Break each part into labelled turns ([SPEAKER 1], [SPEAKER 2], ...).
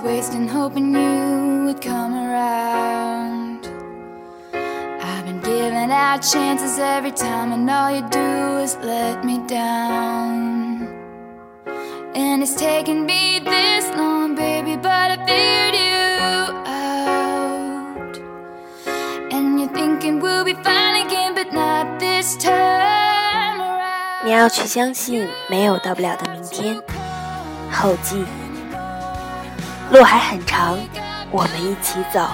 [SPEAKER 1] this time I was wasting hoping you would come around. I've been giving out chances every time, and all you do is let me down. And it's taken me this long, baby, but I figured you out. And you're thinking we'll be fine again, but not this time around.
[SPEAKER 2] 你要去相信没有到不了的明天。后记， 路还很长，我们一起走。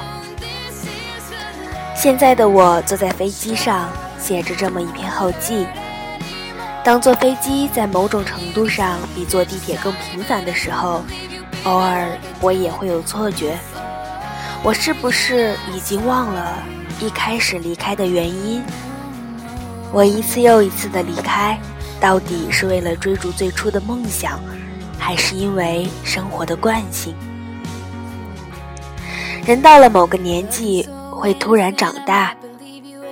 [SPEAKER 2] 现在的我坐在飞机上，写着这么一篇后记。当坐飞机在某种程度上比坐地铁更频繁的时候，偶尔我也会有错觉：我是不是已经忘了一开始离开的原因？我一次又一次的离开，到底是为了追逐最初的梦想？还是因为生活的惯性，人到了某个年纪会突然长大。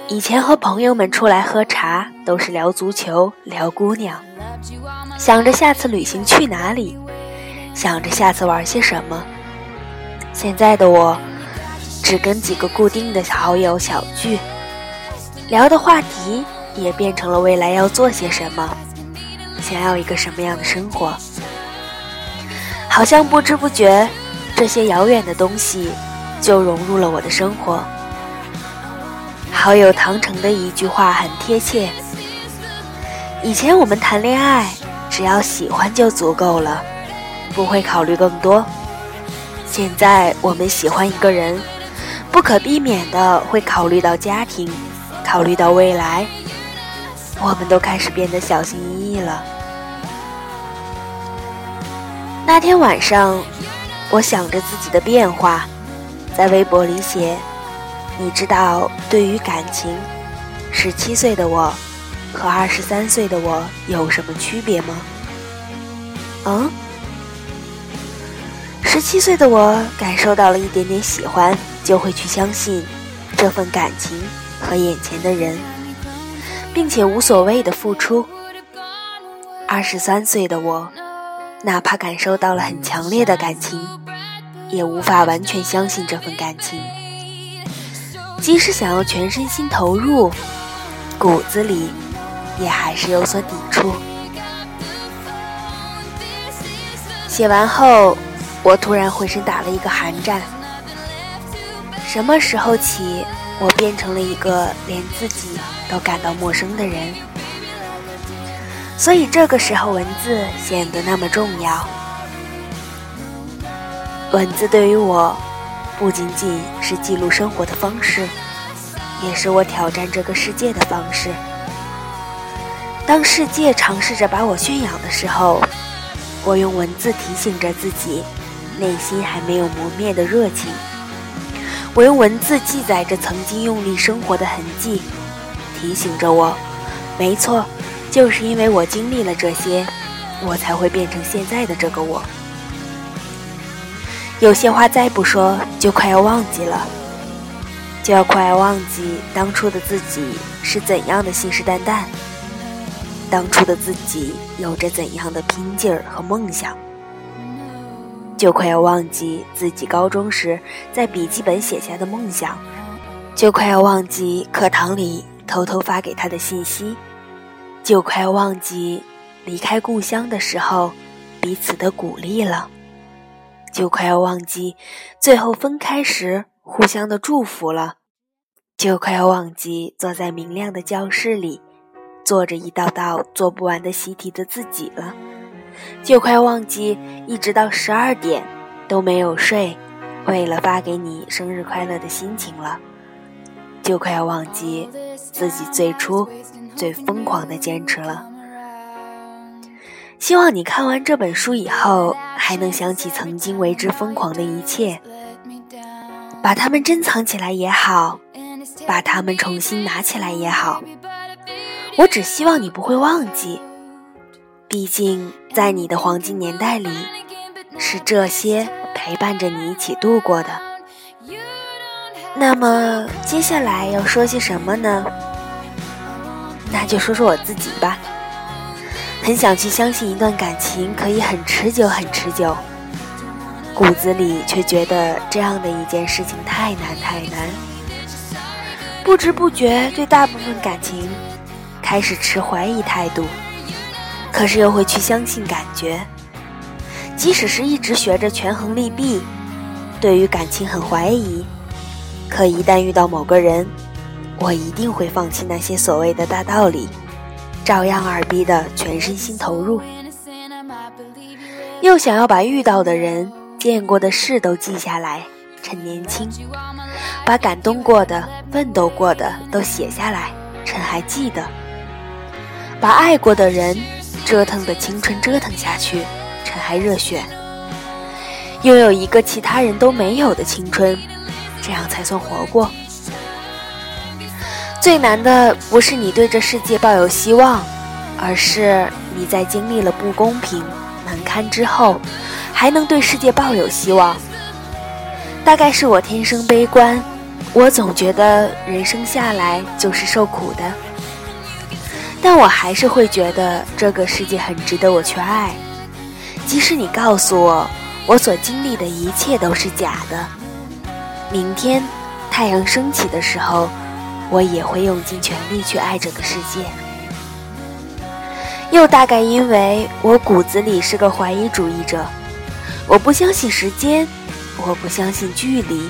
[SPEAKER 2] 以前和朋友们出来喝茶，都是聊足球、聊姑娘，想着下次旅行去哪里，想着下次玩些什么。现在的我，只跟几个固定的好友小聚，聊的话题也变成了未来要做些什么，想要一个什么样的生活。好像不知不觉，这些遥远的东西就融入了我的生活。好友唐城的一句话很贴切：以前我们谈恋爱，只要喜欢就足够了，不会考虑更多。现在我们喜欢一个人，不可避免的会考虑到家庭，考虑到未来，我们都开始变得小心翼翼了。那天晚上，我想着自己的变化，在微博里写：“你知道，对于感情，十七岁的我和二十三岁的我有什么区别吗？”嗯，十七岁的我感受到了一点点喜欢，就会去相信这份感情和眼前的人，并且无所谓的付出。二十三岁的我。哪怕感受到了很强烈的感情，也无法完全相信这份感情。即使想要全身心投入，骨子里也还是有所抵触。写完后，我突然浑身打了一个寒战。什么时候起，我变成了一个连自己都感到陌生的人？所以这个时候，文字显得那么重要。文字对于我，不仅仅是记录生活的方式，也是我挑战这个世界的方式。当世界尝试着把我驯养的时候，我用文字提醒着自己，内心还没有磨灭的热情。我用文字记载着曾经用力生活的痕迹，提醒着我，没错。就是因为我经历了这些，我才会变成现在的这个我。有些话再不说，就快要忘记了，就要快要忘记当初的自己是怎样的信誓旦旦，当初的自己有着怎样的拼劲儿和梦想，就快要忘记自己高中时在笔记本写下的梦想，就快要忘记课堂里偷偷发给他的信息。就快要忘记离开故乡的时候彼此的鼓励了，就快要忘记最后分开时互相的祝福了，就快要忘记坐在明亮的教室里做着一道道做不完的习题的自己了，就快要忘记一直到十二点都没有睡，为了发给你生日快乐的心情了，就快要忘记自己最初。最疯狂的坚持了。希望你看完这本书以后，还能想起曾经为之疯狂的一切，把它们珍藏起来也好，把它们重新拿起来也好。我只希望你不会忘记，毕竟在你的黄金年代里，是这些陪伴着你一起度过的。那么接下来要说些什么呢？那就说说我自己吧，很想去相信一段感情可以很持久很持久，骨子里却觉得这样的一件事情太难太难。不知不觉对大部分感情开始持怀疑态度，可是又会去相信感觉。即使是一直学着权衡利弊，对于感情很怀疑，可一旦遇到某个人，我一定会放弃那些所谓的大道理，照样二逼的全身心投入。又想要把遇到的人、见过的事都记下来，趁年轻；把感动过的、奋斗过的都写下来，趁还记得；把爱过的人、折腾的青春折腾下去，趁还热血。拥有一个其他人都没有的青春，这样才算活过。最难的不是你对这世界抱有希望，而是你在经历了不公平。难堪之后，还能对世界抱有希望。大概是我天生悲观，我总觉得人生下来就是受苦的。但我还是会觉得这个世界很值得我去爱，即使你告诉我我所经历的一切都是假的。明天太阳升起的时候，我也会用尽全力去爱这个世界。又大概因为我骨子里是个怀疑主义者，我不相信时间，我不相信距离，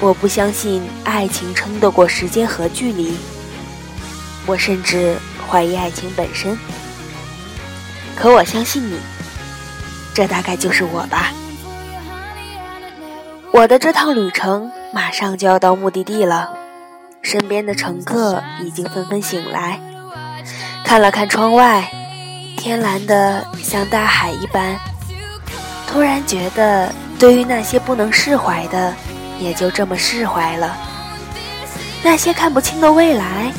[SPEAKER 2] 我不相信爱情撑得过时间和距离，我甚至怀疑爱情本身。可我相信你，这大概就是我吧。我的这趟旅程马上就要到目的地了，身边的乘客已经纷纷醒来，看了看窗外。天蓝的像大海一般，突然觉得，对于那些不能释怀的，也就这么释怀了。那些看不清的未来，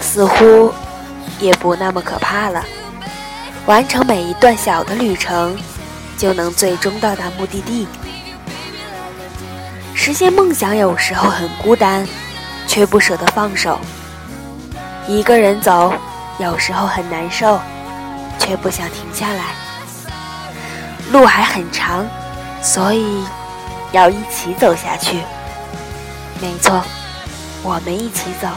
[SPEAKER 2] 似乎也不那么可怕了。完成每一段小的旅程，就能最终到达目的地。实现梦想有时候很孤单，却不舍得放手。一个人走，有时候很难受。却不想停下来，路还很长，所以要一起走下去。没错，我们一起走。